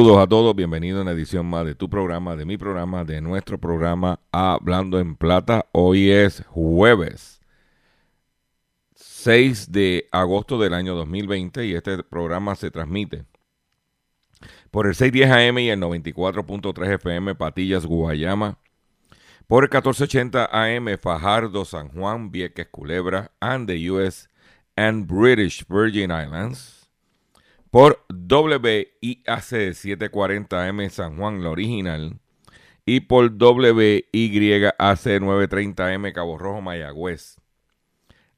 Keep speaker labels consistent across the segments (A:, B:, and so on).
A: Saludos a todos, bienvenidos a una edición más de tu programa, de mi programa, de nuestro programa Hablando en Plata. Hoy es jueves 6 de agosto del año 2020 y este programa se transmite por el 610 AM y el 94.3 FM Patillas, Guayama, por el 1480 AM Fajardo, San Juan, Vieques, Culebra, and the US and British Virgin Islands por WIAC 740M San Juan, la original, y por WYAC 930M Cabo Rojo, Mayagüez.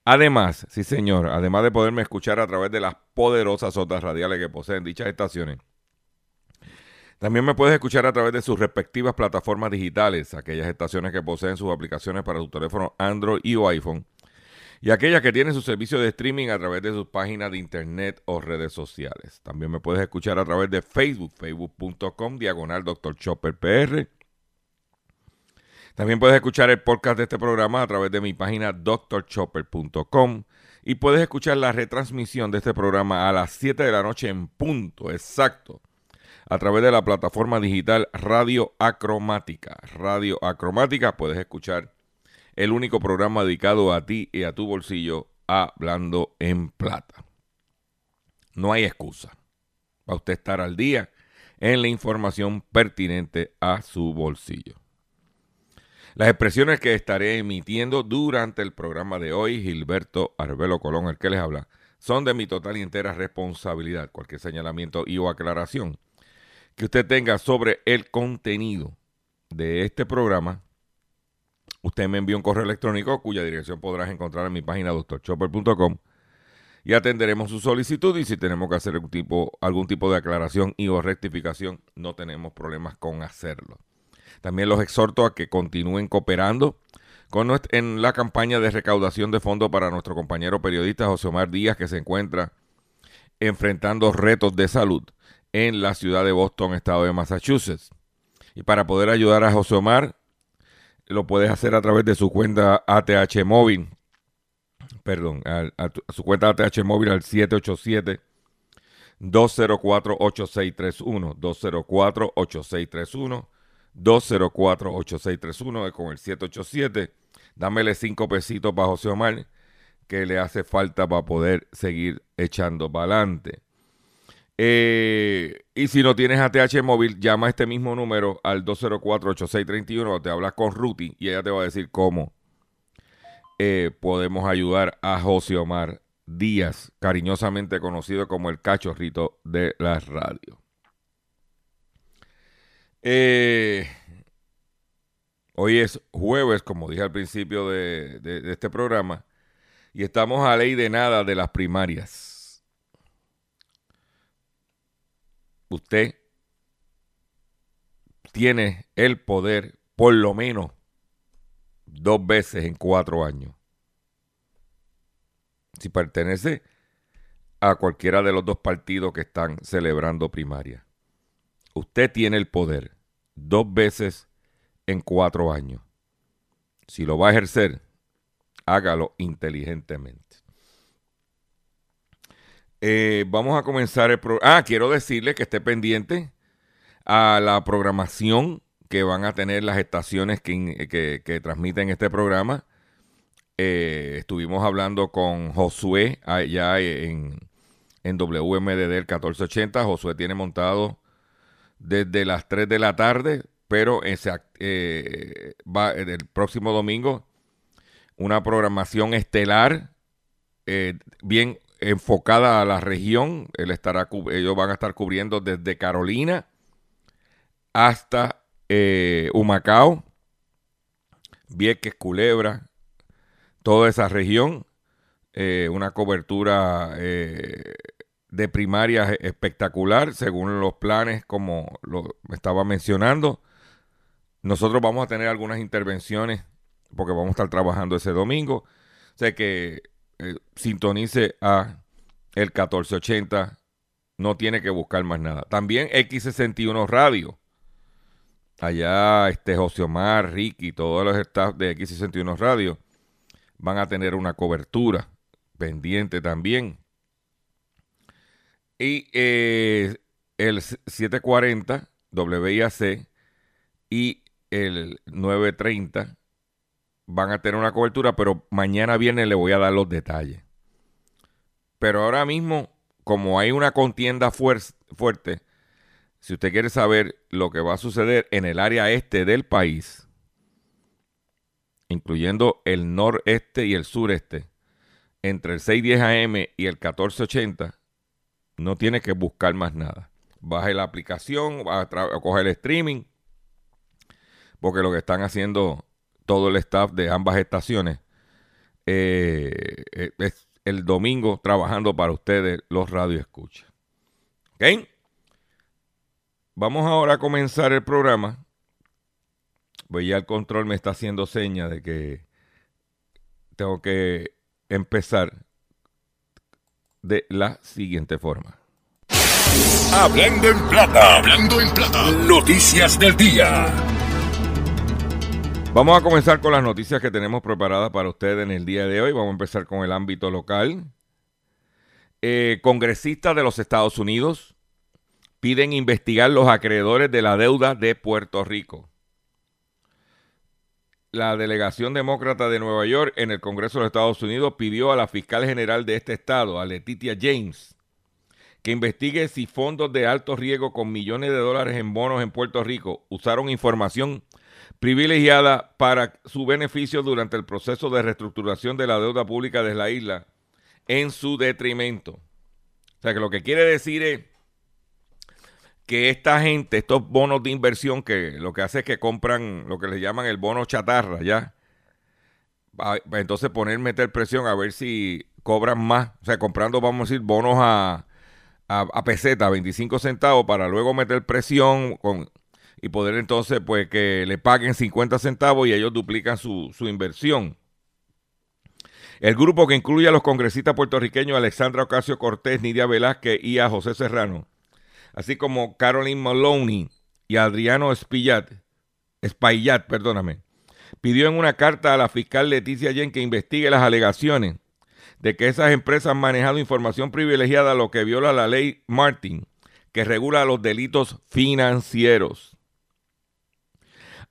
A: Además, sí señor, además de poderme escuchar a través de las poderosas otras radiales que poseen dichas estaciones, también me puedes escuchar a través de sus respectivas plataformas digitales, aquellas estaciones que poseen sus aplicaciones para tu teléfono Android y o iPhone y aquellas que tienen su servicio de streaming a través de sus páginas de internet o redes sociales. También me puedes escuchar a través de Facebook, facebook.com, diagonal Dr. Chopper PR. También puedes escuchar el podcast de este programa a través de mi página drchopper.com y puedes escuchar la retransmisión de este programa a las 7 de la noche en punto, exacto, a través de la plataforma digital Radio Acromática. Radio Acromática puedes escuchar el único programa dedicado a ti y a tu bolsillo, hablando en plata. No hay excusa para usted estar al día en la información pertinente a su bolsillo. Las expresiones que estaré emitiendo durante el programa de hoy, Gilberto Arbelo Colón, el que les habla, son de mi total y entera responsabilidad. Cualquier señalamiento y o aclaración que usted tenga sobre el contenido de este programa usted me envía un correo electrónico cuya dirección podrás encontrar en mi página doctorchopper.com y atenderemos su solicitud y si tenemos que hacer algún tipo, de aclaración y o rectificación, no tenemos problemas con hacerlo. También los exhorto a que continúen cooperando con en la campaña de recaudación de fondos para nuestro compañero periodista José Omar Díaz, que se encuentra enfrentando retos de salud en la ciudad de Boston, estado de Massachusetts. Y para poder ayudar a José Omar, lo puedes hacer a través de su cuenta ATH móvil. Perdón, a, su cuenta ATH móvil al 787 204 8631 204 8631 204 8631 con el 787 dámele cinco pesitos para José Omar que le hace falta para poder seguir echando para adelante. Eh, y si no tienes ATH móvil, llama a este mismo número al 204-8631, te hablas con Ruti y ella te va a decir cómo eh, podemos ayudar a José Omar Díaz, cariñosamente conocido como el cachorrito de la radio. Eh, hoy es jueves, como dije al principio de este programa, y estamos a ley de nada de las primarias. Usted tiene el poder por lo menos dos veces en cuatro años. Si pertenece a cualquiera de los dos partidos que están celebrando primaria. Usted tiene el poder dos veces en cuatro años. Si lo va a ejercer, hágalo inteligentemente. Eh, vamos a comenzar el programa. Ah, quiero decirle que esté pendiente a la programación que van a tener las estaciones que, transmiten este programa. Eh, estuvimos hablando con Josué allá en, en WMDD el 1480. Josué tiene montado desde las 3 de la tarde pero eh, va el próximo domingo una programación estelar bien enfocada a la región. Ellos van a estar cubriendo desde Carolina hasta eh, Humacao, Vieques, Culebra, toda esa región. Eh, una cobertura eh, de primaria espectacular, según los planes, como lo estaba mencionando. Nosotros vamos a tener algunas intervenciones porque vamos a estar trabajando ese domingo. sé que eh, sintonice a el 1480. No tiene que buscar más nada. También X61 Radio. Allá este José Omar, Ricky, todos los staff de X61 Radio van a tener una cobertura pendiente también. Y eh, el 740 WIAC y el 930 van a tener una cobertura, pero mañana viene le voy a dar los detalles. Pero ahora mismo, como hay una contienda fuerte, si usted quiere saber lo que va a suceder en el área este del país, incluyendo el noreste y el sureste, entre el 610 AM y el 1480, no tiene que buscar más nada. Baje la aplicación, coger el streaming, porque lo que están haciendo todo el staff de ambas estaciones. Eh, eh, es el domingo trabajando para ustedes los radio escucha. ¿Ok? Vamos ahora a comenzar el programa. Pues ya el control me está haciendo seña de que tengo que empezar de la siguiente forma.
B: Hablando en plata, hablando en plata, noticias del día.
A: Vamos a comenzar con las noticias que tenemos preparadas para ustedes en el día de hoy. Vamos a empezar con el ámbito local. Eh, congresistas de los Estados Unidos piden investigar los acreedores de la deuda de Puerto Rico. La delegación demócrata de Nueva York en el Congreso de los Estados Unidos pidió a la fiscal general de este estado, a Letitia James, que investigue si fondos de alto riesgo con millones de dólares en bonos en Puerto Rico usaron información privilegiada para su beneficio durante el proceso de reestructuración de la deuda pública de la isla en su detrimento. O sea que lo que quiere decir es que esta gente, estos bonos de inversión, que lo que hace es que compran lo que le llaman el bono chatarra, ¿ya? Entonces poner, meter presión a ver si cobran más. O sea, comprando, vamos a decir, bonos a, a, a peseta, 25 centavos, para luego meter presión con y poder entonces pues que le paguen 50 centavos y ellos duplican su, inversión. El grupo que incluye a los congresistas puertorriqueños Alexandra Ocasio Cortés, Nidia Velázquez y a José Serrano, así como Caroline Maloney y Adriano Espillat, Espaillat, perdóname, pidió en una carta a la fiscal Leticia Yen que investigue las alegaciones de que esas empresas han manejado información privilegiada, lo que viola la ley Martin, que regula los delitos financieros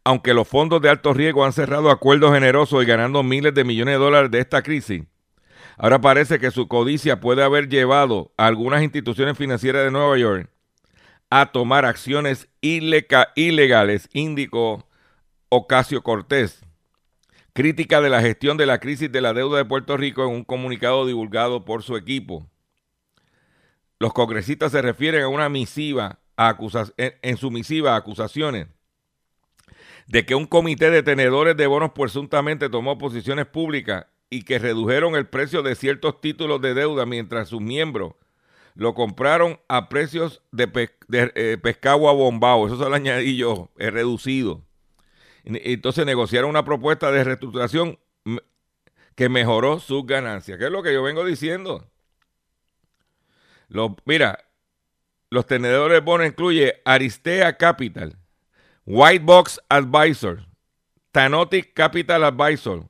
A: aunque los fondos de alto riesgo han cerrado acuerdos generosos y ganando miles de millones de dólares de esta crisis, ahora parece que su codicia puede haber llevado a algunas instituciones financieras de Nueva York a tomar acciones ilegales, indicó Ocasio Cortés. Crítica de la gestión de la crisis de la deuda de Puerto Rico en un comunicado divulgado por su equipo. Los congresistas se refieren a una misiva a en su misiva a acusaciones de que un comité de tenedores de bonos presuntamente tomó posiciones públicas y que redujeron el precio de ciertos títulos de deuda mientras sus miembros lo compraron a precios de, eh, pescado a bombao. Eso se lo añadí yo, he reducido. Entonces negociaron una propuesta de reestructuración que mejoró sus ganancias. ¿Qué es lo que yo vengo diciendo? mira, los tenedores de bonos incluye Aristea Capital, White Box Advisor, Tanotic Capital Advisor,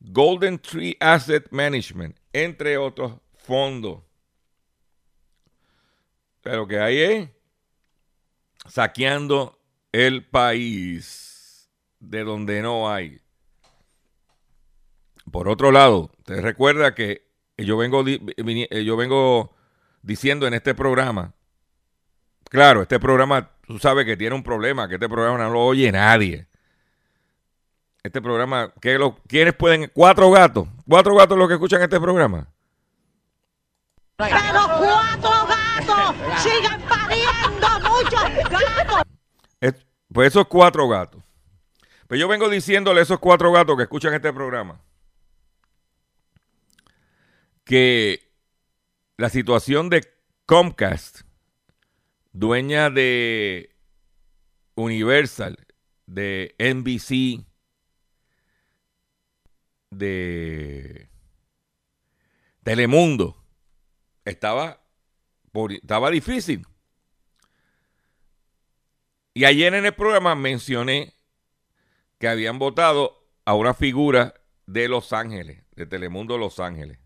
A: Golden Tree Asset Management, entre otros fondos. Pero que hay es saqueando el país de donde no hay. Por otro lado, te recuerda que yo vengo, yo vengo diciendo en este programa Claro, este programa, tú sabes que tiene un problema, que este programa no lo oye nadie. Este programa, ¿qué lo, ¿quiénes pueden? Cuatro gatos. Cuatro gatos los que escuchan este programa.
C: Pero cuatro gatos siguen pariendo muchos gatos.
A: Es- pues esos cuatro gatos. Pues yo vengo diciéndole a esos cuatro gatos que escuchan este programa que la situación de Comcast, dueña de Universal, de NBC, de Telemundo, estaba, por- estaba difícil. Y ayer en el programa mencioné que habían votado a una figura de Los Ángeles, de Telemundo Los Ángeles.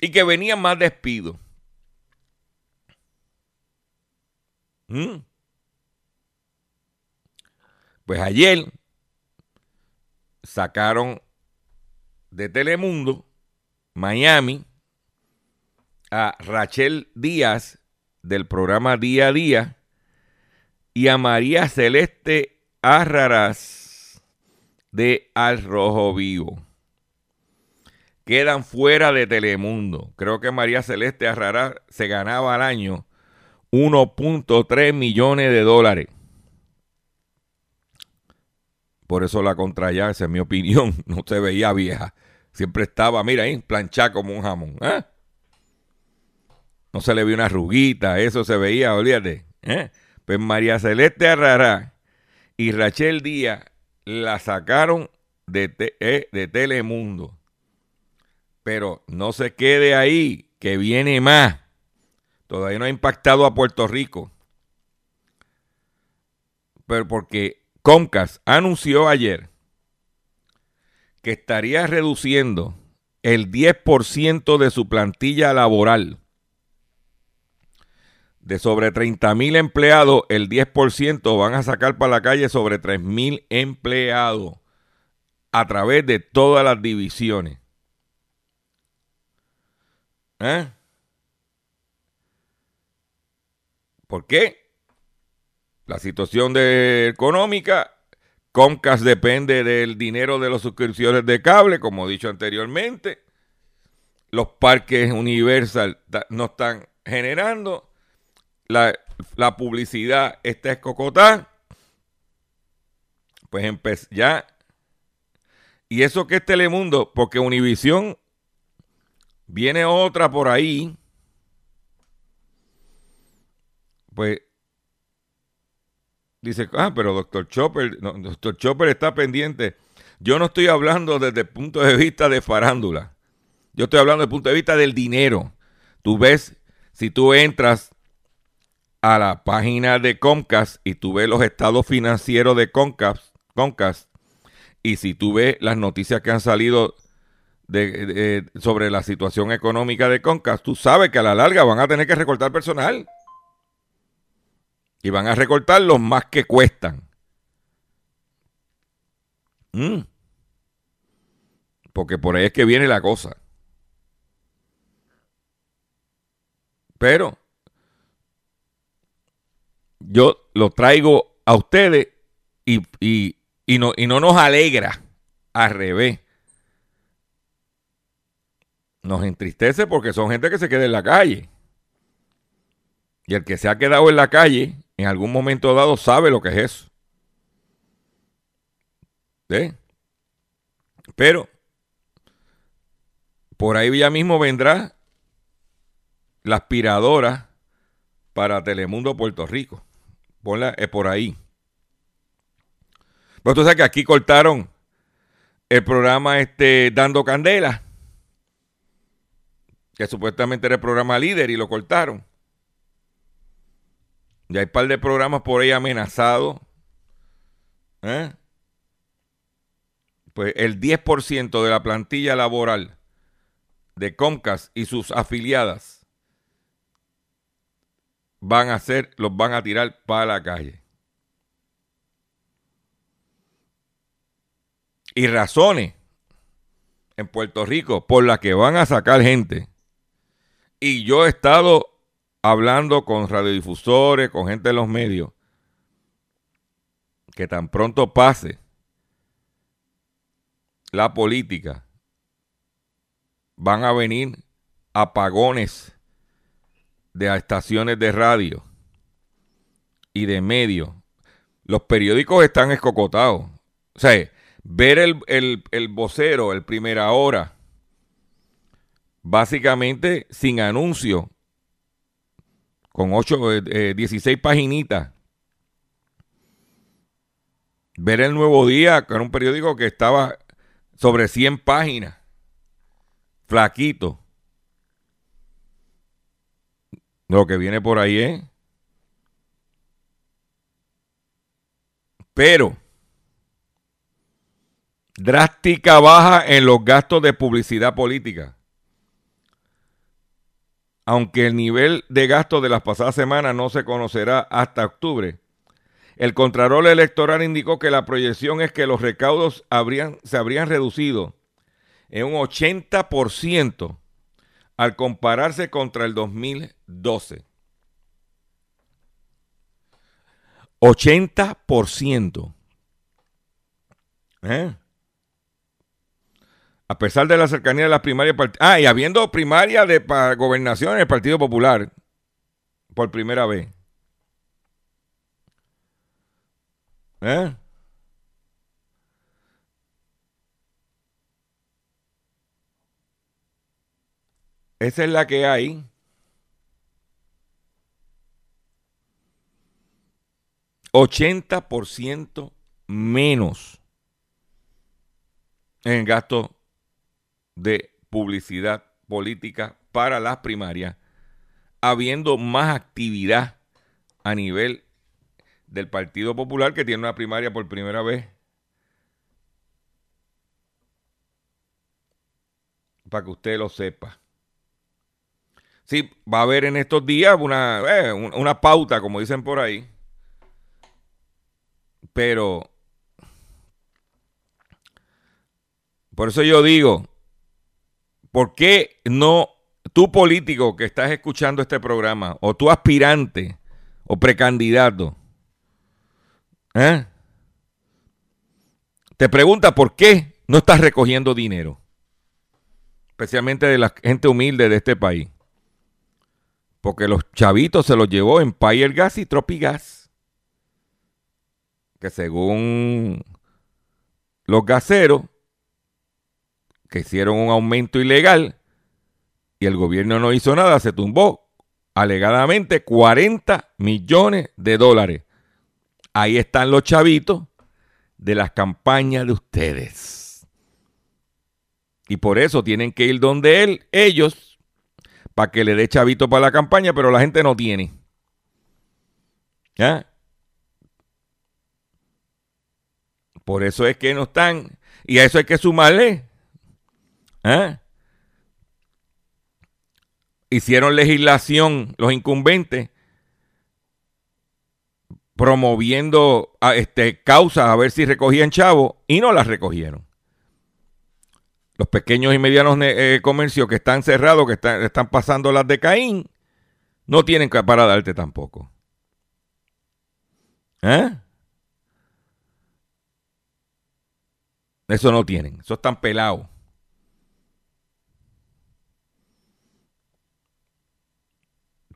A: Y que venían más despidos. ¿Mm? Pues ayer sacaron de Telemundo, Miami, a Rachel Díaz del programa Día a Día y a María Celeste Arraraz de Al Rojo Vivo. Quedan fuera de Telemundo. Creo que María Celeste Arraraz se ganaba al año 1.3 millones de dólares. Por eso la contraya, esa es mi opinión, no se veía vieja. Siempre estaba, mira ahí, planchada como un jamón. ¿eh? No se le vio una arruguita, eso se veía, olvídate. ¿eh? Pues María Celeste Arrará y Rachel Díaz la sacaron de, te- eh, de Telemundo. Pero no se quede ahí, que viene más. Todavía no ha impactado a Puerto Rico. Pero porque Comcast anunció ayer que estaría reduciendo el 10% de su plantilla laboral. De sobre 30 mil empleados, el 10% van a sacar para la calle sobre 3 mil empleados a través de todas las divisiones. ¿Eh? ¿Por qué? La situación económica, Comcast depende del dinero de las suscripciones de cable, como he dicho anteriormente. Los parques Universal no están generando. La, publicidad está escocotá. Pues ya. Y eso que es Telemundo, porque Univisión viene otra por ahí. Pues dice, ah, pero doctor Chopper, doctor Chopper está pendiente. Yo no estoy hablando desde el punto de vista de farándula. Yo estoy hablando desde el punto de vista del dinero. Tú ves, si tú entras a la página de Comcast y tú ves los estados financieros de Comcast, y si tú ves las noticias que han salido sobre la situación económica de Comcast, tú sabes que a la larga van a tener que recortar personal. Y van a recortar los más que cuestan. Mm. Porque por ahí es que viene la cosa. Pero yo lo traigo a ustedes y, y- y no, y no nos alegra. Al revés. Nos entristece porque son gente que se queda en la calle. Y el que se ha quedado en la calle, en algún momento dado, sabe lo que es eso. ¿Sí? Pero, por ahí ya mismo vendrá la aspiradora para Telemundo Puerto Rico. Ponla es por ahí. Pero tú sabes que aquí cortaron el programa este Dando Candela, que supuestamente era el programa líder y lo cortaron. Y hay un par de programas por ahí amenazados. ¿eh? Pues el 10% de la plantilla laboral de Comcast y sus afiliadas van a ser, los van a tirar para la calle. Y razones en Puerto Rico por las que van a sacar gente. Y yo he estado hablando con radiodifusores, con gente de los medios, que tan pronto pase la política, van a venir apagones de estaciones de radio y de medios. Los periódicos están escocotados. O sea, ver el, el vocero, el primera hora, básicamente sin anuncio, con 8, 16 eh, paginitas. Ver el Nuevo Día, que era un periódico que estaba sobre 100 páginas, flaquito. Lo que viene por ahí es. Pero, drástica baja en los gastos de publicidad política aunque el nivel de gasto de las pasadas semanas no se conocerá hasta octubre. El Contralor Electoral indicó que la proyección es que los recaudos se habrían reducido en un 80% al compararse contra el 2012. 80%. ¿Eh? A pesar de la cercanía de las primarias. Ah, y habiendo primaria de para gobernación en el Partido Popular por primera vez. ¿Eh? Esa es la que hay. Ochenta por ciento menos en gasto de publicidad política para las primarias, habiendo más actividad a nivel del Partido Popular que tiene una primaria por primera vez. Para que usted lo sepa. Sí, va a haber en estos días una, eh, una pauta, como dicen por ahí. Pero, por eso yo digo, ¿Por qué no tú político que estás escuchando este programa, o tú aspirante o precandidato, ¿eh? te pregunta por qué no estás recogiendo dinero? Especialmente de la gente humilde de este país. Porque los chavitos se los llevó en Payer Gas y Tropigas. Que según los gaseros, que hicieron un aumento ilegal y el gobierno no hizo nada, se tumbó alegadamente 40 millones de dólares. Ahí están los chavitos de las campañas de ustedes. Y por eso tienen que ir donde él, ellos, para que le dé chavito para la campaña, pero la gente no tiene. ¿Ya? Por eso es que no están. Y a eso hay que sumarle ¿Eh? Hicieron legislación los incumbentes promoviendo a, este, causas a ver si recogían chavos y no las recogieron. Los pequeños y medianos eh, comercios que están cerrados, que están, están pasando las de Caín, no tienen para darte tampoco. ¿Eh? Eso no tienen, eso están pelados.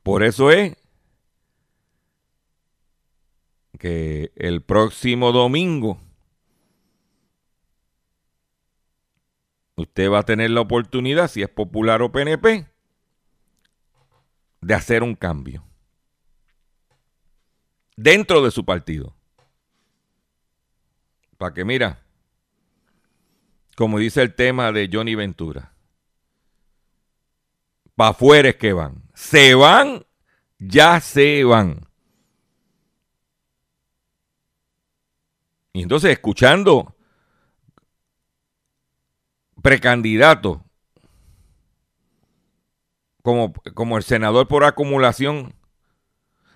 A: Por eso es que el próximo domingo usted va a tener la oportunidad, si es popular o PNP, de hacer un cambio dentro de su partido. Para que mira, como dice el tema de Johnny Ventura, para afuera es que van. Se van, ya se van. Y entonces escuchando precandidato como, como el senador por acumulación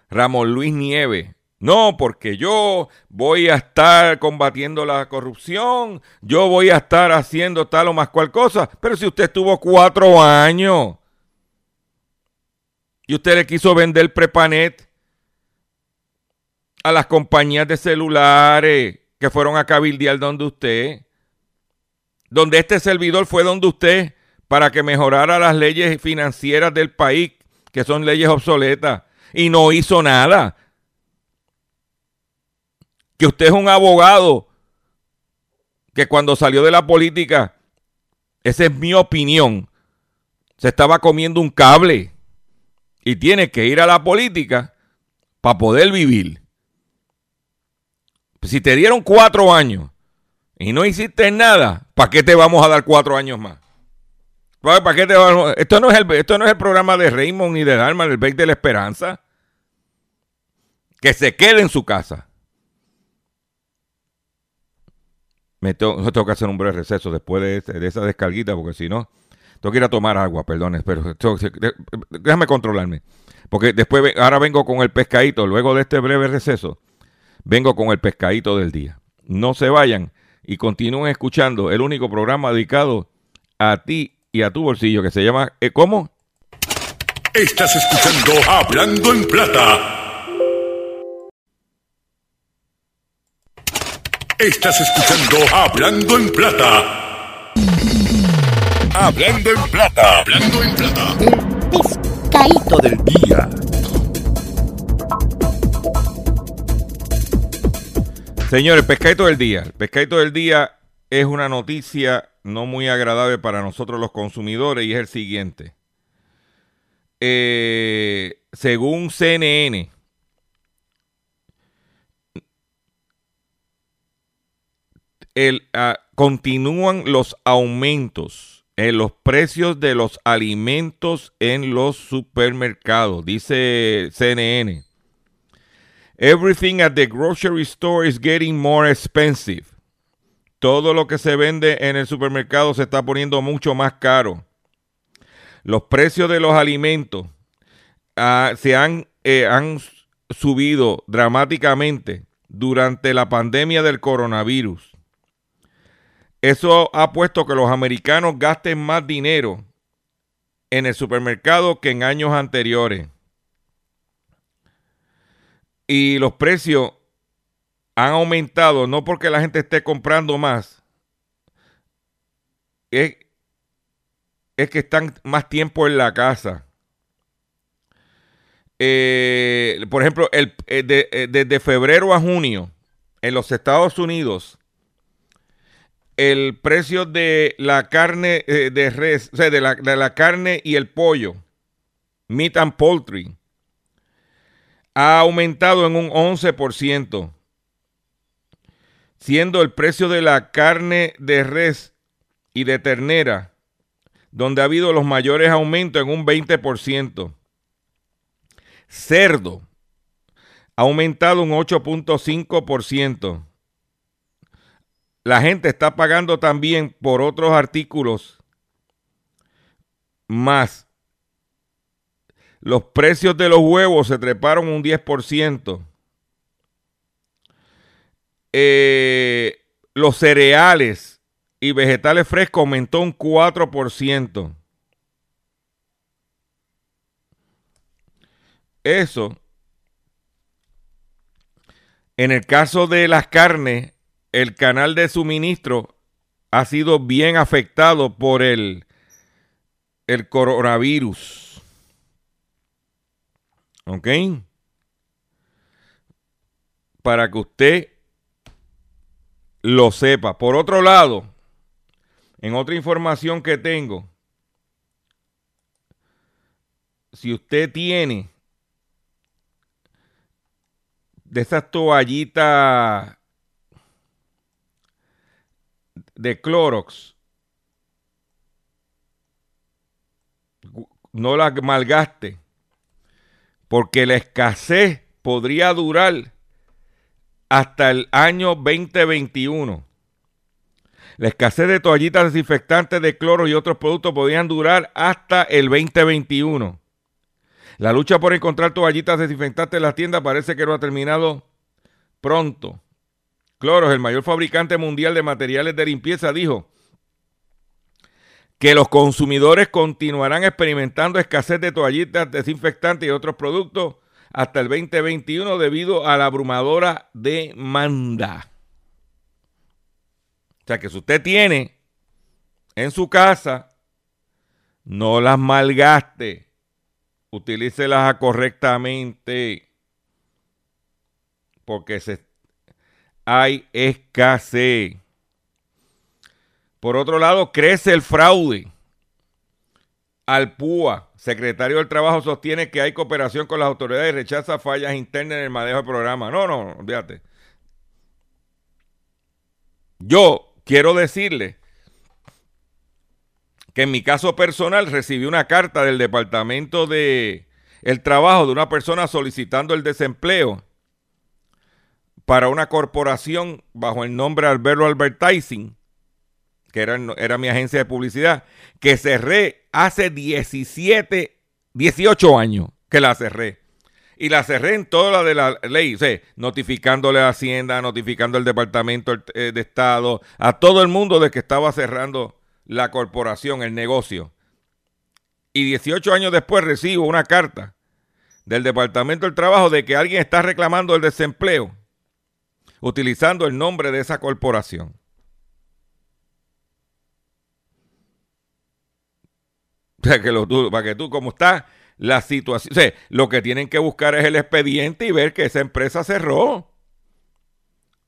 A: Ramón Luis Nieves. No, porque yo voy a estar combatiendo la corrupción, yo voy a estar haciendo tal o más cual cosa, pero si usted estuvo cuatro años Y usted le quiso vender Prepanet a las compañías de celulares que fueron a cabildear donde usted. Donde este servidor fue donde usted para que mejorara las leyes financieras del país, que son leyes obsoletas. Y no hizo nada. Que usted es un abogado que cuando salió de la política, esa es mi opinión, se estaba comiendo un cable y tiene que ir a la política para poder vivir. Si te dieron cuatro años y no hiciste nada, ¿para qué te vamos a dar cuatro años más? ¿Para qué te esto, no es el, esto no es el programa de Raymond ni de Dalma, el Bake de la Esperanza. Que se quede en su casa. Me tengo, que hacer un breve receso después de, de esa descarguita, porque si no, tengo que ir a tomar agua, perdón, pero déjame controlarme. Porque después, ahora vengo con el pescadito, luego de este breve receso, vengo con el pescadito del día. No se vayan y continúen escuchando el único programa dedicado a ti y a tu bolsillo que se llama eh, ¿Cómo?
B: Estás escuchando Hablando en Plata. Estás escuchando Hablando en Plata. Hablando en plata. Hablando en plata.
D: El del día.
A: Señores, pescadito del día. El del día es una noticia no muy agradable para nosotros los consumidores y es el siguiente. Eh, según CNN, el, uh, continúan los aumentos los precios de los alimentos en los supermercados, dice CNN. Everything at the grocery store is getting more expensive. Todo lo que se vende en el supermercado se está poniendo mucho más caro. Los precios de los alimentos uh, se han, eh, han subido dramáticamente durante la pandemia del coronavirus. Eso ha puesto que los americanos gasten más dinero en el supermercado que en años anteriores. Y los precios han aumentado no porque la gente esté comprando más, es, que están más tiempo en la casa. Eh, por ejemplo, el, eh, eh, desde febrero a junio en los Estados Unidos, el precio de la carne eh, de res, la, de la, carne y el pollo, meat and poultry, ha aumentado en un 11%, siendo el precio de la carne de res y de ternera, donde ha habido los mayores aumentos en un 20%. Cerdo ha aumentado un 8.5% la gente está pagando también por otros artículos más. Los precios de los huevos se treparon un 10%. Eh, los cereales y vegetales frescos aumentó un 4%. Eso, en el caso de las carnes, el canal de suministro ha sido bien afectado por el, el coronavirus. ¿Ok? Para que usted lo sepa. Por otro lado, en otra información que tengo, si usted tiene de esas toallitas de Clorox no la malgaste, porque la escasez podría durar hasta el año 2021. La escasez de toallitas desinfectantes de cloro y otros productos podrían durar hasta el 2021. La lucha por encontrar toallitas desinfectantes en las tiendas parece que no ha terminado pronto. Clorox, el mayor fabricante mundial de materiales de limpieza, dijo que los consumidores continuarán experimentando escasez de toallitas, desinfectantes y otros productos hasta el 2021 debido a la abrumadora demanda. O sea que si usted tiene en su casa, no las malgaste, utilícelas correctamente, porque se, hay escasez. Por otro lado, crece el fraude. Alpúa, secretario del Trabajo, sostiene que hay cooperación con las autoridades y rechaza fallas internas en el manejo del programa. No, no, olvídate. Yo quiero decirle que en mi caso personal recibí una carta del Departamento de el Trabajo de una persona solicitando el desempleo para una corporación bajo el nombre Alberto Advertising que era, era mi agencia de publicidad, que cerré hace 17, 18 años que la cerré. Y la cerré en toda la de la ley, notificándole a Hacienda, notificando al Departamento eh, de Estado, a todo el mundo de que estaba cerrando la corporación, el negocio. Y 18 años después recibo una carta del Departamento del Trabajo de que alguien está reclamando el desempleo utilizando el nombre de esa corporación. Para que, lo, para que tú, como está la situación, o sea, lo que tienen que buscar es el expediente y ver que esa empresa cerró.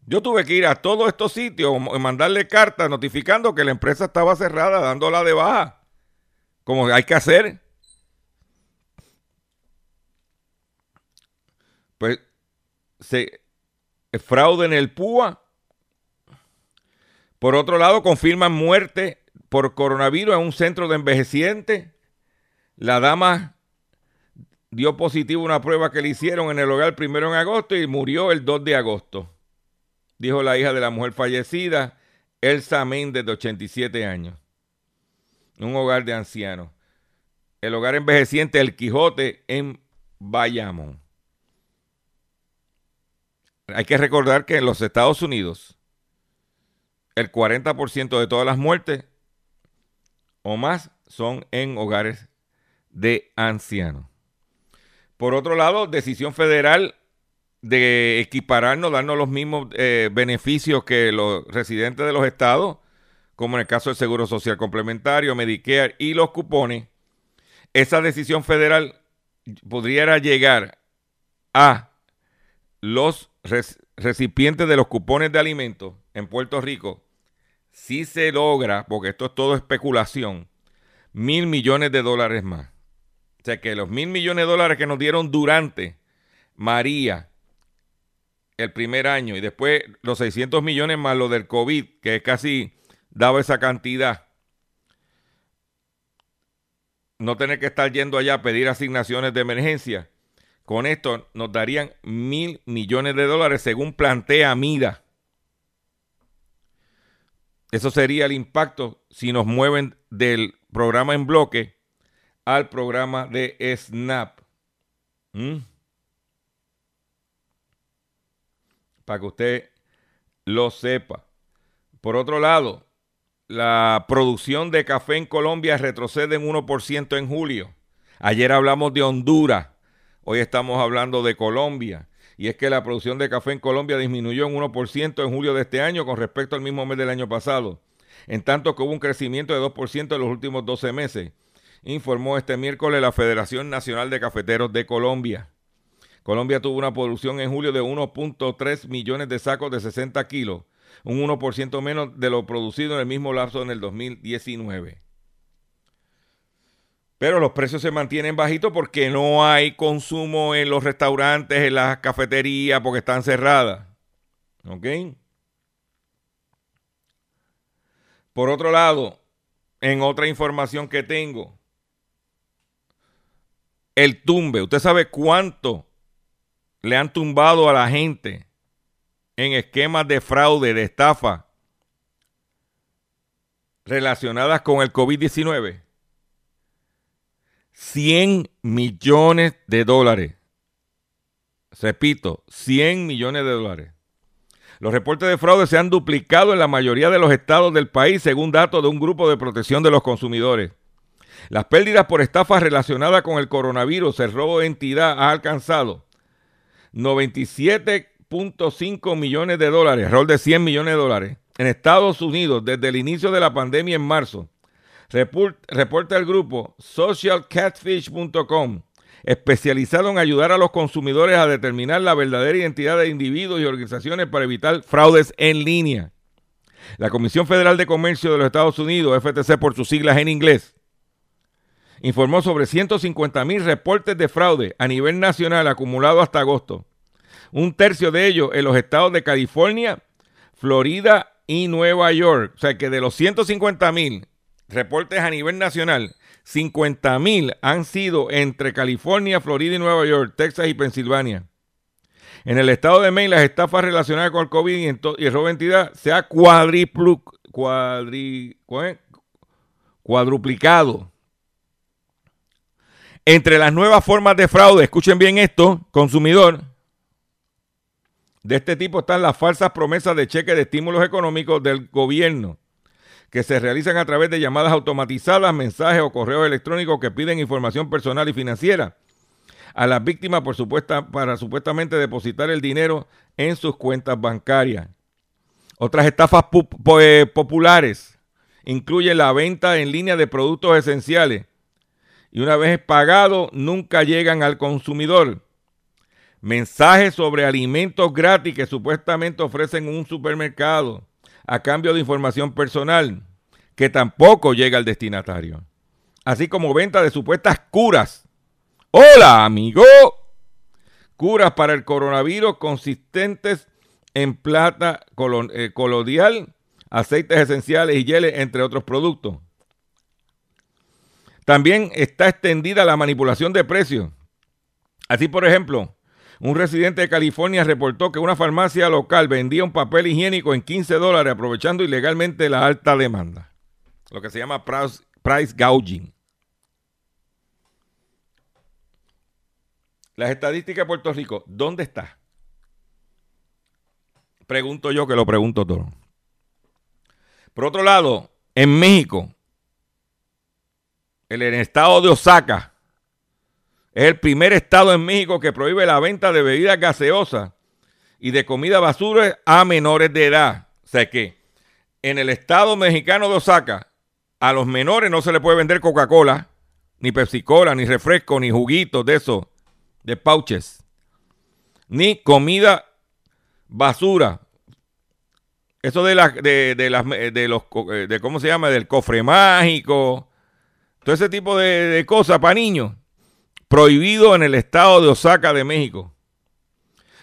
A: Yo tuve que ir a todos estos sitios y mandarle cartas notificando que la empresa estaba cerrada, dándola de baja, como hay que hacer. Pues se fraude en el PUA. Por otro lado, confirman muerte por coronavirus en un centro de envejecientes. La dama dio positivo una prueba que le hicieron en el hogar primero en agosto y murió el 2 de agosto. Dijo la hija de la mujer fallecida, Elsa Méndez, de 87 años. Un hogar de ancianos. El hogar envejeciente El Quijote en Bayamón. Hay que recordar que en los Estados Unidos el 40% de todas las muertes o más son en hogares de ancianos. Por otro lado, decisión federal de equipararnos, darnos los mismos eh, beneficios que los residentes de los estados, como en el caso del Seguro Social Complementario, Medicare y los cupones. Esa decisión federal podría llegar a los recipientes de los cupones de alimentos en Puerto Rico si se logra, porque esto es todo especulación, mil millones de dólares más. O sea que los mil millones de dólares que nos dieron durante María el primer año y después los 600 millones más lo del COVID, que casi daba esa cantidad, no tener que estar yendo allá a pedir asignaciones de emergencia. Con esto nos darían mil millones de dólares según plantea MIDA. Eso sería el impacto si nos mueven del programa en bloque al programa de Snap. ¿Mm? Para que usted lo sepa. Por otro lado, la producción de café en Colombia retrocede en 1% en julio. Ayer hablamos de Honduras. Hoy estamos hablando de Colombia y es que la producción de café en Colombia disminuyó en 1% en julio de este año con respecto al mismo mes del año pasado, en tanto que hubo un crecimiento de 2% en los últimos 12 meses, informó este miércoles la Federación Nacional de Cafeteros de Colombia. Colombia tuvo una producción en julio de 1.3 millones de sacos de 60 kilos, un 1% menos de lo producido en el mismo lapso en el 2019. Pero los precios se mantienen bajitos porque no hay consumo en los restaurantes, en las cafeterías, porque están cerradas. ¿Ok? Por otro lado, en otra información que tengo, el tumbe. ¿Usted sabe cuánto le han tumbado a la gente en esquemas de fraude, de estafa relacionadas con el COVID-19? 100 millones de dólares. Repito, 100 millones de dólares. Los reportes de fraude se han duplicado en la mayoría de los estados del país, según datos de un grupo de protección de los consumidores. Las pérdidas por estafas relacionadas con el coronavirus, el robo de entidad, ha alcanzado 97.5 millones de dólares, rol de 100 millones de dólares, en Estados Unidos desde el inicio de la pandemia en marzo. Reporta el grupo socialcatfish.com, especializado en ayudar a los consumidores a determinar la verdadera identidad de individuos y organizaciones para evitar fraudes en línea. La Comisión Federal de Comercio de los Estados Unidos, FTC por sus siglas en inglés, informó sobre 150 mil reportes de fraude a nivel nacional acumulado hasta agosto. Un tercio de ellos en los estados de California, Florida y Nueva York. O sea que de los 150 mil reportes a nivel nacional, 50 mil han sido entre California, Florida y Nueva York, Texas y Pensilvania. En el estado de Maine, las estafas relacionadas con el COVID y, el robo de entidad se ha cuadruplicado. Entre las nuevas formas de fraude, escuchen bien esto, consumidor, de este tipo están las falsas promesas de cheques de estímulos económicos del gobierno, que se realizan a través de llamadas automatizadas, mensajes o correos electrónicos que piden información personal y financiera a las víctimas por supuesta, para supuestamente depositar el dinero en sus cuentas bancarias. Otras estafas eh, populares incluyen la venta en línea de productos esenciales y una vez pagado nunca llegan al consumidor. Mensajes sobre alimentos gratis que supuestamente ofrecen un supermercado a cambio de información personal que tampoco llega al destinatario. Así como venta de supuestas curas. Hola, amigo. Curas para el coronavirus consistentes en plata eh, colodial, aceites esenciales y geles, entre otros productos. También está extendida la manipulación de precios. Así, por ejemplo, un residente de California reportó que una farmacia local vendía un papel higiénico en 15 dólares aprovechando ilegalmente la alta demanda. Lo que se llama price, gouging. Las estadísticas de Puerto Rico, ¿dónde está? Pregunto yo que lo pregunto todo. Por otro lado, en México, el, estado de Osaka es el primer estado en México que prohíbe la venta de bebidas gaseosas y de comida basura a menores de edad. O sea que en el estado mexicano de Osaka a los menores no se le puede vender Coca-Cola, ni Pepsi-Cola, ni refresco, ni juguitos de eso, de pouches, ni comida basura. Eso de, las de, las de los de cómo se llama del cofre mágico, todo ese tipo de, cosas para niños, prohibido en el estado de Osaka de México.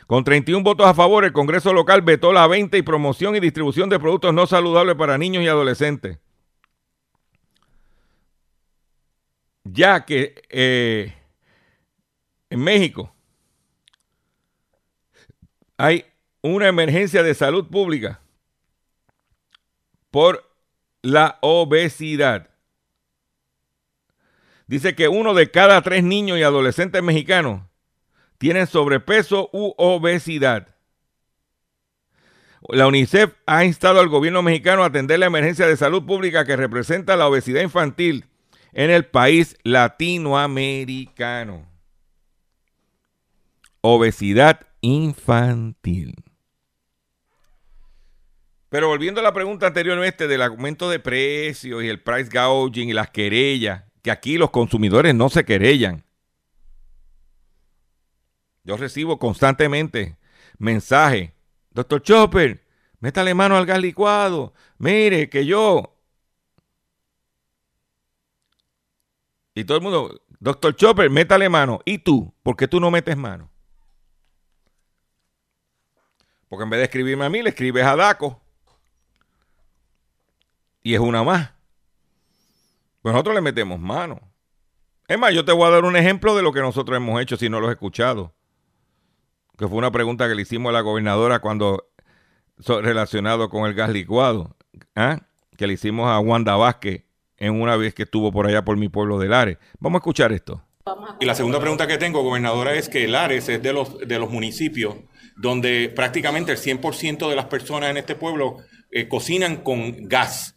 A: Con 31 votos a favor, el Congreso local vetó la venta y promoción y distribución de productos no saludables para niños y adolescentes. Ya que eh, en México hay una emergencia de salud pública por la obesidad dice que uno de cada tres niños y adolescentes mexicanos tienen sobrepeso u obesidad. La UNICEF ha instado al gobierno mexicano a atender la emergencia de salud pública que representa la obesidad infantil en el país latinoamericano. Obesidad infantil. Pero volviendo a la pregunta anteriormente del aumento de precios y el price gouging y las querellas, aquí los consumidores no se querellan. Yo recibo constantemente mensajes. Doctor Chopper, métale mano al gas licuado. Mire que yo. Y todo el mundo, doctor Chopper, métale mano. ¿Y tú? ¿Por qué tú no metes mano? Porque en vez de escribirme a mí, le escribes a Daco. Y es una más. Pues nosotros le metemos mano. Es más, yo te voy a dar un ejemplo de lo que nosotros hemos hecho si no lo has escuchado. Que fue una pregunta que le hicimos a la gobernadora cuando relacionado con el gas licuado. ¿ah? Que le hicimos a Wanda Vázquez en una vez que estuvo por allá por mi pueblo de Lares. Vamos a escuchar esto.
E: Y la segunda pregunta que tengo, gobernadora, es que Lares es de los, de los municipios donde prácticamente el 100% de las personas en este pueblo eh, cocinan con gas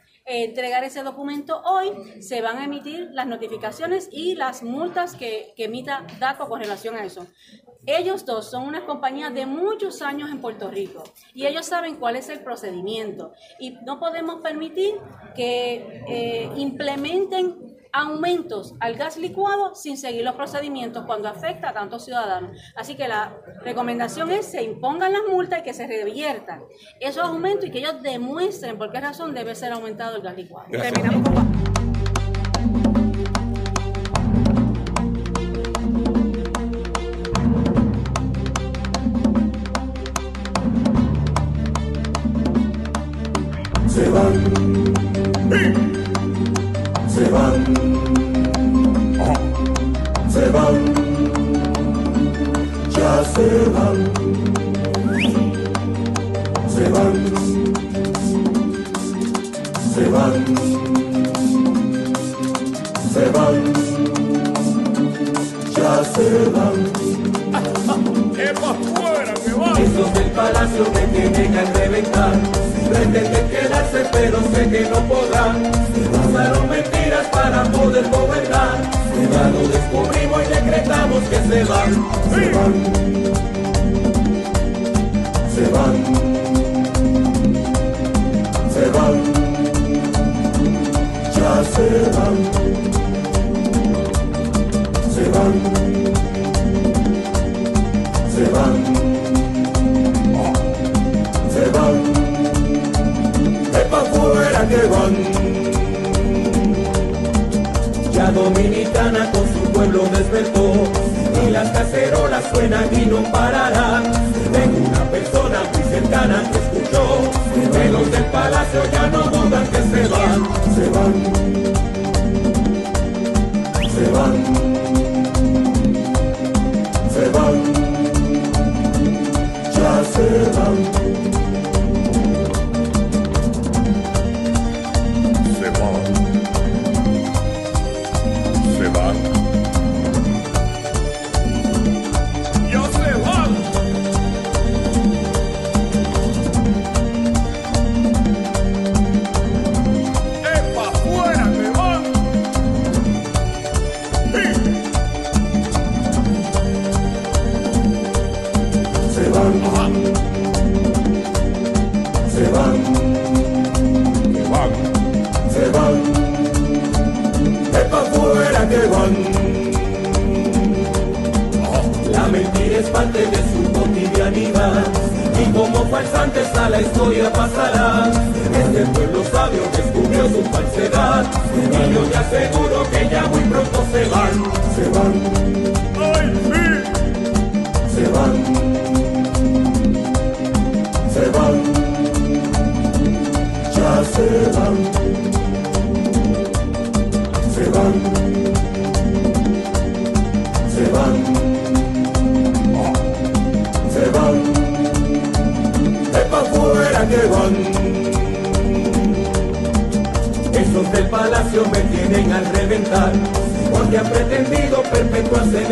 F: entregar ese documento hoy, se van a emitir las notificaciones y las multas que, que emita DACO con relación a eso. Ellos dos son unas compañías de muchos años en Puerto Rico y ellos saben cuál es el procedimiento y no podemos permitir que eh, implementen aumentos al gas licuado sin seguir los procedimientos cuando afecta a tantos ciudadanos. Así que la recomendación es se impongan las multas y que se reviertan esos aumentos y que ellos demuestren por qué razón debe ser aumentado el gas licuado.
E: Gracias.
F: Terminamos con-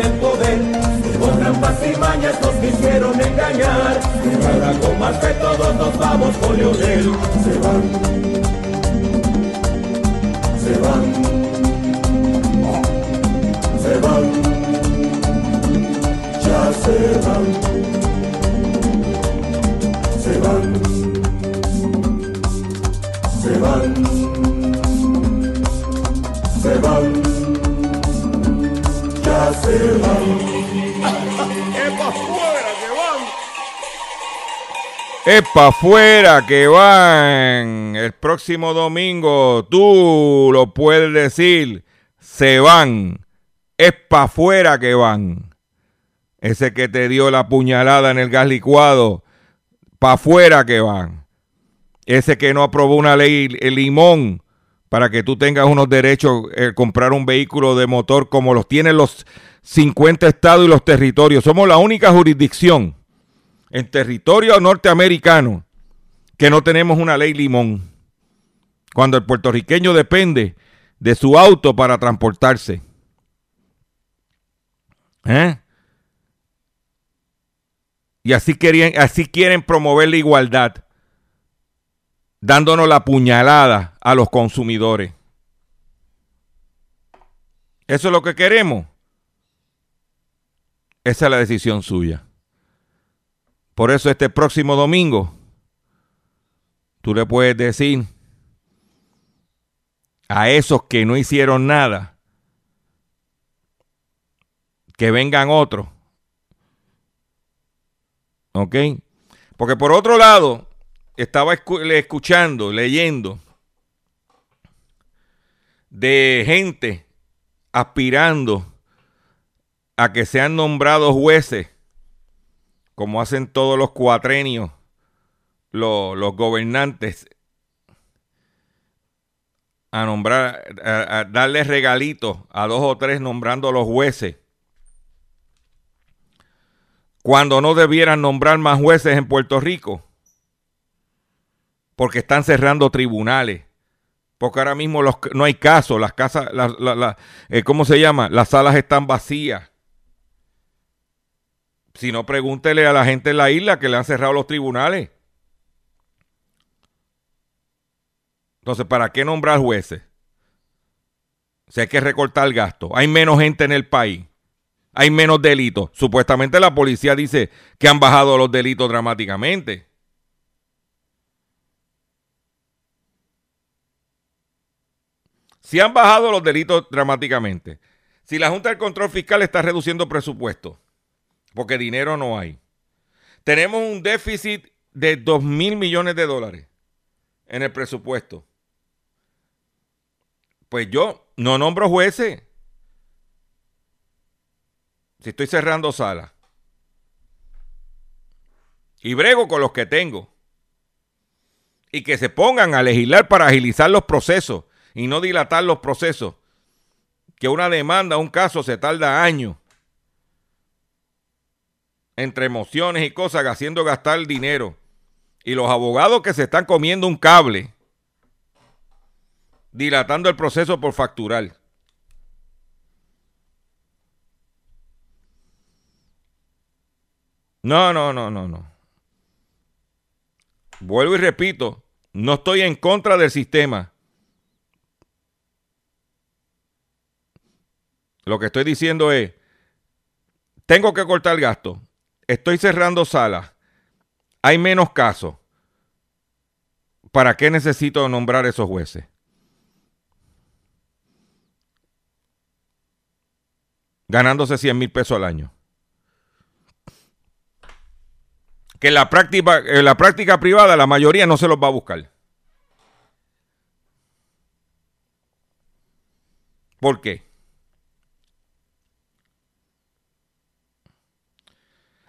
G: perpetuarse en el poder. Con trampas y mañas nos quisieron engañar. Y ahora con más que todos nos vamos con Leonel. Se van,
A: Es pa' afuera que van. El próximo domingo, tú lo puedes decir, se van. Es pa' afuera que van. Ese que te dio la puñalada en el gas licuado, pa' afuera que van. Ese que no aprobó una ley el limón para que tú tengas unos derechos a comprar un vehículo de motor como los tienen los 50 estados y los territorios. Somos la única jurisdicción en territorio norteamericano que no tenemos una ley limón. Cuando el puertorriqueño depende de su auto para transportarse. ¿Eh? Y así, así quieren promover la igualdad, dándonos la puñalada a los consumidores. ¿Eso es lo que queremos? Esa es la decisión suya. Por eso este próximo domingo, tú le puedes decir a esos que no hicieron nada, que vengan otros. ¿Ok? Porque por otro lado, estaba escuchando, leyendo de gente aspirando a que sean nombrados jueces como hacen todos los cuatrenios, los, gobernantes, a nombrar, a, darle regalitos a dos o tres nombrando a los jueces, cuando no debieran nombrar más jueces en Puerto Rico, porque están cerrando tribunales, porque ahora mismo no hay caso, las casas, eh, ¿cómo se llama? Las salas están vacías. Si no, pregúntele a la gente en la isla que le han cerrado los tribunales. Entonces, ¿para qué nombrar jueces? Si hay que recortar el gasto. Hay menos gente en el país. Hay menos delitos. Supuestamente la policía dice que han bajado los delitos dramáticamente. Si han bajado los delitos dramáticamente. Si la Junta del Control Fiscal está reduciendo presupuesto porque dinero no hay. Tenemos un déficit de 2 mil millones de dólares en el presupuesto. Pues yo no nombro jueces. Si estoy cerrando salas. Y brego con los que tengo. Y que se pongan a legislar para agilizar los procesos y no dilatar los procesos. Que una demanda, un caso se tarda años entre emociones y cosas haciendo gastar dinero. Y los abogados que se están comiendo un cable, dilatando el proceso por facturar. No, no, no, no, no. Vuelvo y repito, no estoy en contra del sistema. Lo que estoy diciendo es, tengo que cortar gasto estoy cerrando salas, hay menos casos. ¿Para qué necesito nombrar esos jueces? Ganándose 100 mil pesos al año. Que en la, práctica, en la práctica privada la mayoría no se los va a buscar. ¿Por qué?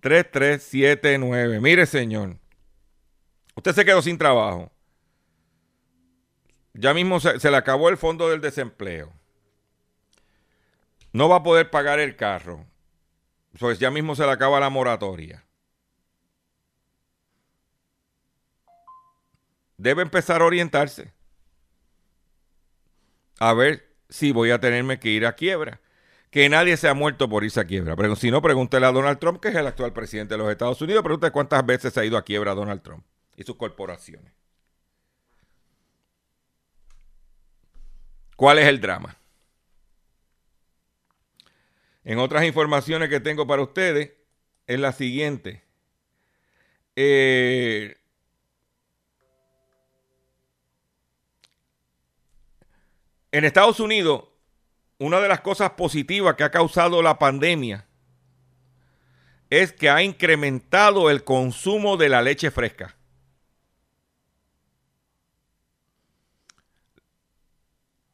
A: 3379. Mire, señor. Usted se quedó sin trabajo. ya mismo se, se le acabó el fondo del desempleo. No va a poder pagar el carro. Pues ya mismo se le acaba la moratoria. Debe empezar a orientarse. A ver si voy a tenerme que ir a quiebra. Que nadie se ha muerto por irse a quiebra. Pero si no, pregúntele a Donald Trump, que es el actual presidente de los Estados Unidos. Pregúntele cuántas veces se ha ido a quiebra Donald Trump y sus corporaciones. ¿Cuál es el drama? En otras informaciones que tengo para ustedes, es la siguiente. Eh, en Estados Unidos, una de las cosas positivas que ha causado la pandemia es que ha incrementado el consumo de la leche fresca.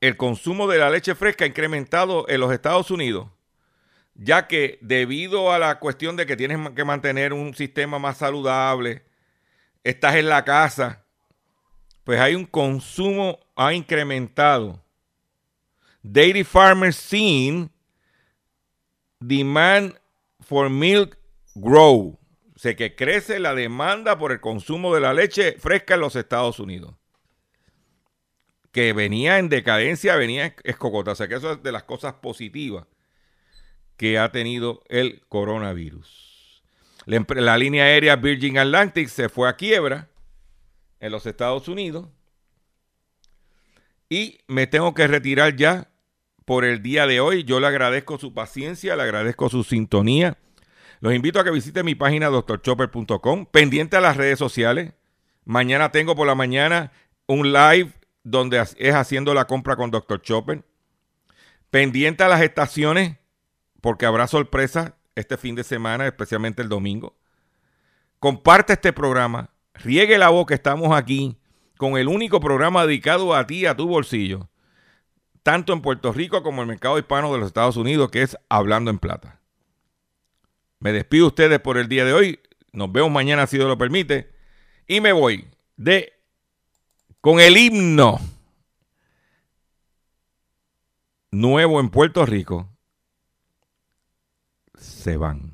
A: El consumo de la leche fresca ha incrementado en los Estados Unidos, ya que debido a la cuestión de que tienes que mantener un sistema más saludable, estás en la casa, pues hay un consumo, ha incrementado Dairy farmers seen demand for milk grow. O sea que crece la demanda por el consumo de la leche fresca en los Estados Unidos. Que venía en decadencia, venía escogota. O sea que eso es de las cosas positivas que ha tenido el coronavirus. La línea aérea Virgin Atlantic se fue a quiebra en los Estados Unidos. Y me tengo que retirar ya por el día de hoy. Yo le agradezco su paciencia, le agradezco su sintonía. Los invito a que visite mi página doctorchopper.com, pendiente a las redes sociales. Mañana tengo por la mañana un live donde es haciendo la compra con Dr. Chopper. Pendiente a las estaciones, porque habrá sorpresas este fin de semana, especialmente el domingo. Comparte este programa, riegue la voz que estamos aquí con el único programa dedicado a ti, a tu bolsillo tanto en Puerto Rico como en el mercado hispano de los Estados Unidos, que es Hablando en Plata. Me despido ustedes por el día de hoy. Nos vemos mañana si Dios lo permite. Y me voy de con el himno nuevo en Puerto Rico. Se van.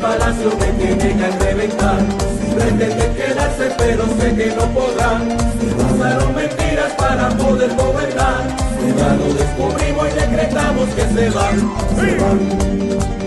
G: Palacio me tienen que reventar. Pretenden quedarse pero sé que no podrán Usaron mentiras para poder gobernar. Ya lo descubrimos y decretamos que se van. Se van